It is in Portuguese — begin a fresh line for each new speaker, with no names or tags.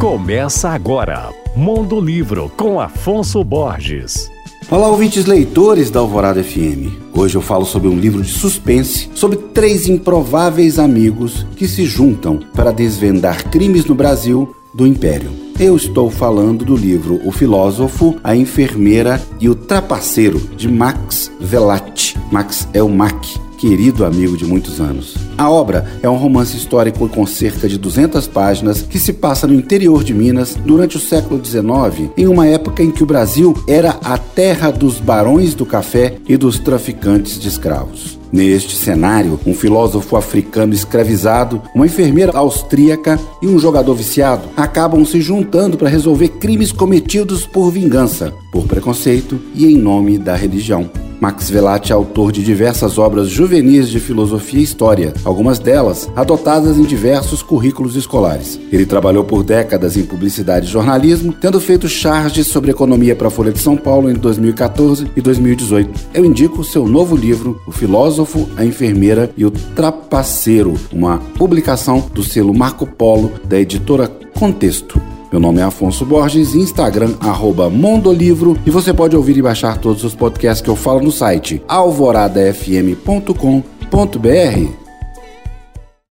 Começa agora, Mundo Livro com Afonso Borges.
Olá, ouvintes leitores da Alvorada FM. Hoje eu falo sobre um livro de suspense sobre três improváveis amigos que se juntam para desvendar crimes no Brasil do Império. Eu estou falando do livro O Filósofo, a Enfermeira e o Trapaceiro, de Max Velati. Max é o Mac, querido amigo de muitos anos. A obra é um romance histórico com cerca de 200 páginas que se passa no interior de Minas durante o século XIX, em uma época em que o Brasil era a terra dos barões do café e dos traficantes de escravos. Neste cenário, um filósofo africano escravizado, uma enfermeira austríaca e um jogador viciado acabam se juntando para resolver crimes cometidos por vingança, por preconceito e em nome da religião. Max Velati é autor de diversas obras juvenis de filosofia e história, algumas delas adotadas em diversos currículos escolares. Ele trabalhou por décadas em publicidade e jornalismo, tendo feito charges sobre economia para a Folha de São Paulo em 2014 e 2018. Eu indico seu novo livro, O Filósofo, a Enfermeira e o Trapaceiro, uma publicação do selo Marco Polo da editora Contexto. Meu nome é Afonso Borges, Instagram, Mondolivro, e você pode ouvir e baixar todos os podcasts que eu falo no site alvoradafm.com.br.